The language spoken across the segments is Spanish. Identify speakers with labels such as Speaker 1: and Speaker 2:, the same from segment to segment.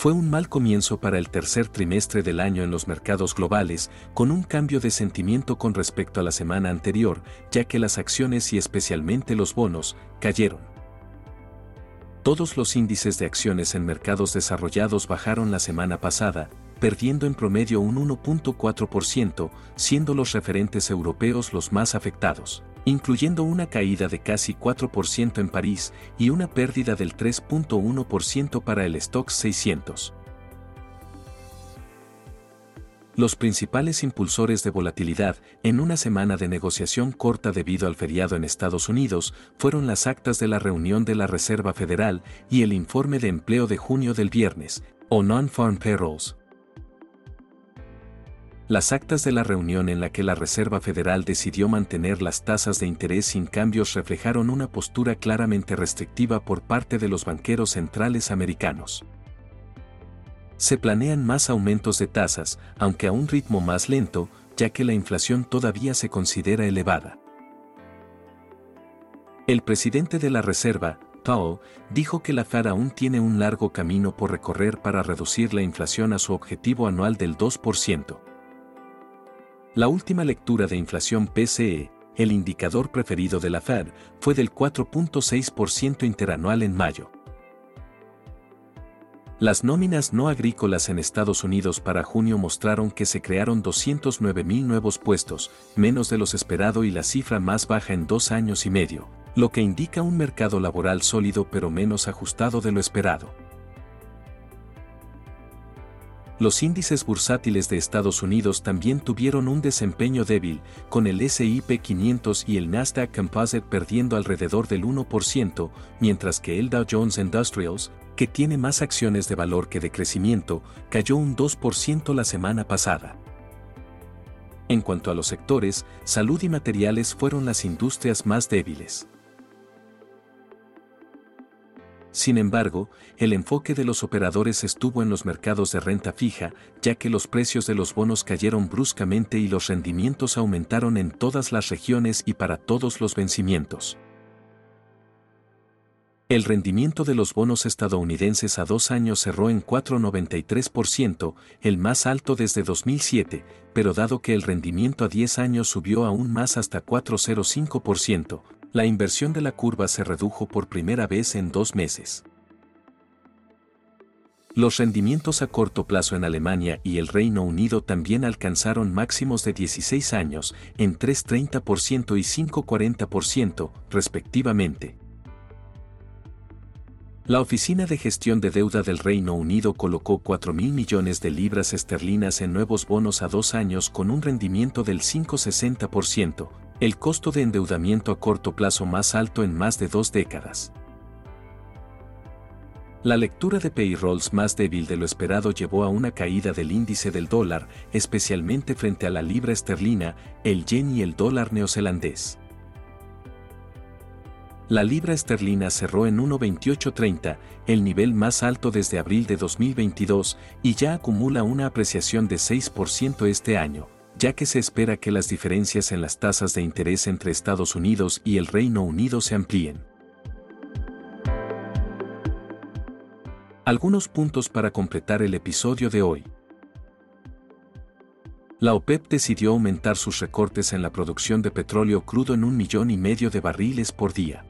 Speaker 1: Fue un mal comienzo para el tercer trimestre del año en los mercados globales, con un cambio de sentimiento con respecto a la semana anterior, ya que las acciones y especialmente los bonos cayeron. Todos los índices de acciones en mercados desarrollados bajaron la semana pasada, perdiendo en promedio un 1.4%, siendo los referentes europeos los más afectados incluyendo una caída de casi 4% en París y una pérdida del 3.1% para el Stock 600. Los principales impulsores de volatilidad en una semana de negociación corta debido al feriado en Estados Unidos fueron las actas de la reunión de la Reserva Federal y el informe de empleo de junio del viernes, o Non-Farm Payrolls, las actas de la reunión en la que la Reserva Federal decidió mantener las tasas de interés sin cambios reflejaron una postura claramente restrictiva por parte de los banqueros centrales americanos. Se planean más aumentos de tasas, aunque a un ritmo más lento, ya que la inflación todavía se considera elevada. El presidente de la Reserva, Powell, dijo que la Fed aún tiene un largo camino por recorrer para reducir la inflación a su objetivo anual del 2%. La última lectura de inflación PCE, el indicador preferido de la Fed, fue del 4.6% interanual en mayo. Las nóminas no agrícolas en Estados Unidos para junio mostraron que se crearon 209.000 nuevos puestos, menos de los esperado y la cifra más baja en dos años y medio, lo que indica un mercado laboral sólido pero menos ajustado de lo esperado. Los índices bursátiles de Estados Unidos también tuvieron un desempeño débil, con el SIP 500 y el Nasdaq Composite perdiendo alrededor del 1%, mientras que el Dow Jones Industrials, que tiene más acciones de valor que de crecimiento, cayó un 2% la semana pasada. En cuanto a los sectores, salud y materiales fueron las industrias más débiles. Sin embargo, el enfoque de los operadores estuvo en los mercados de renta fija, ya que los precios de los bonos cayeron bruscamente y los rendimientos aumentaron en todas las regiones y para todos los vencimientos. El rendimiento de los bonos estadounidenses a dos años cerró en 4,93%, el más alto desde 2007, pero dado que el rendimiento a 10 años subió aún más hasta 4,05%, la inversión de la curva se redujo por primera vez en dos meses. Los rendimientos a corto plazo en Alemania y el Reino Unido también alcanzaron máximos de 16 años, en 3,30% y 5,40%, respectivamente. La Oficina de Gestión de Deuda del Reino Unido colocó 4 mil millones de libras esterlinas en nuevos bonos a dos años con un rendimiento del 5,60%, el costo de endeudamiento a corto plazo más alto en más de dos décadas. La lectura de payrolls más débil de lo esperado llevó a una caída del índice del dólar, especialmente frente a la libra esterlina, el yen y el dólar neozelandés. La libra esterlina cerró en 1.2830, el nivel más alto desde abril de 2022, y ya acumula una apreciación de 6% este año, ya que se espera que las diferencias en las tasas de interés entre Estados Unidos y el Reino Unido se amplíen. Algunos puntos para completar el episodio de hoy. La OPEP decidió aumentar sus recortes en la producción de petróleo crudo en un millón y medio de barriles por día.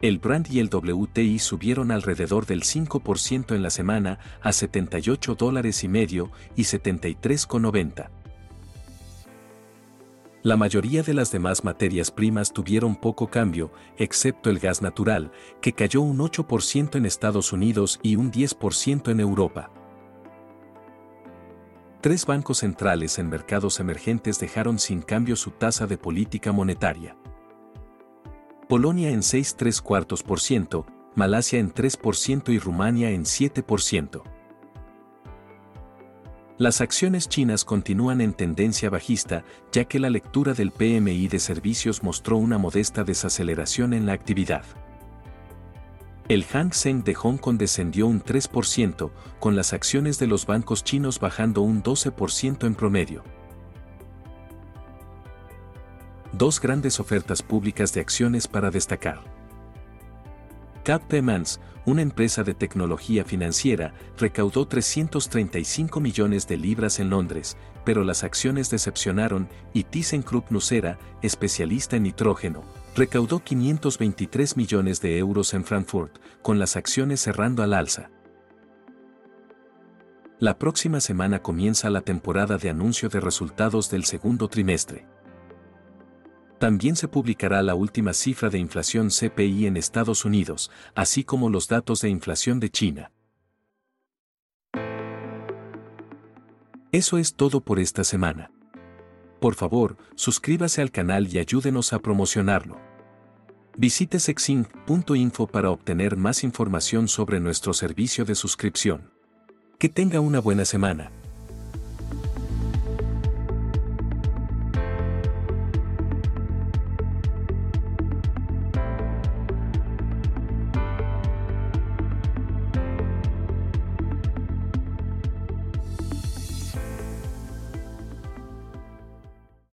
Speaker 1: El Brand y el WTI subieron alrededor del 5% en la semana a 78 dólares y medio y 73,90. La mayoría de las demás materias primas tuvieron poco cambio, excepto el gas natural, que cayó un 8% en Estados Unidos y un 10% en Europa. Tres bancos centrales en mercados emergentes dejaron sin cambio su tasa de política monetaria. Polonia en 6,3 cuartos por ciento, Malasia en 3% y Rumania en 7%. Las acciones chinas continúan en tendencia bajista, ya que la lectura del PMI de servicios mostró una modesta desaceleración en la actividad. El Hang Seng de Hong Kong descendió un 3%, con las acciones de los bancos chinos bajando un 12% en promedio. Dos grandes ofertas públicas de acciones para destacar. Payments, una empresa de tecnología financiera, recaudó 335 millones de libras en Londres, pero las acciones decepcionaron y ThyssenKrupp Nucera, especialista en nitrógeno, recaudó 523 millones de euros en Frankfurt, con las acciones cerrando al alza. La próxima semana comienza la temporada de anuncio de resultados del segundo trimestre. También se publicará la última cifra de inflación CPI en Estados Unidos, así como los datos de inflación de China. Eso es todo por esta semana. Por favor, suscríbase al canal y ayúdenos a promocionarlo. Visite sexinc.info para obtener más información sobre nuestro servicio de suscripción. Que tenga una buena semana.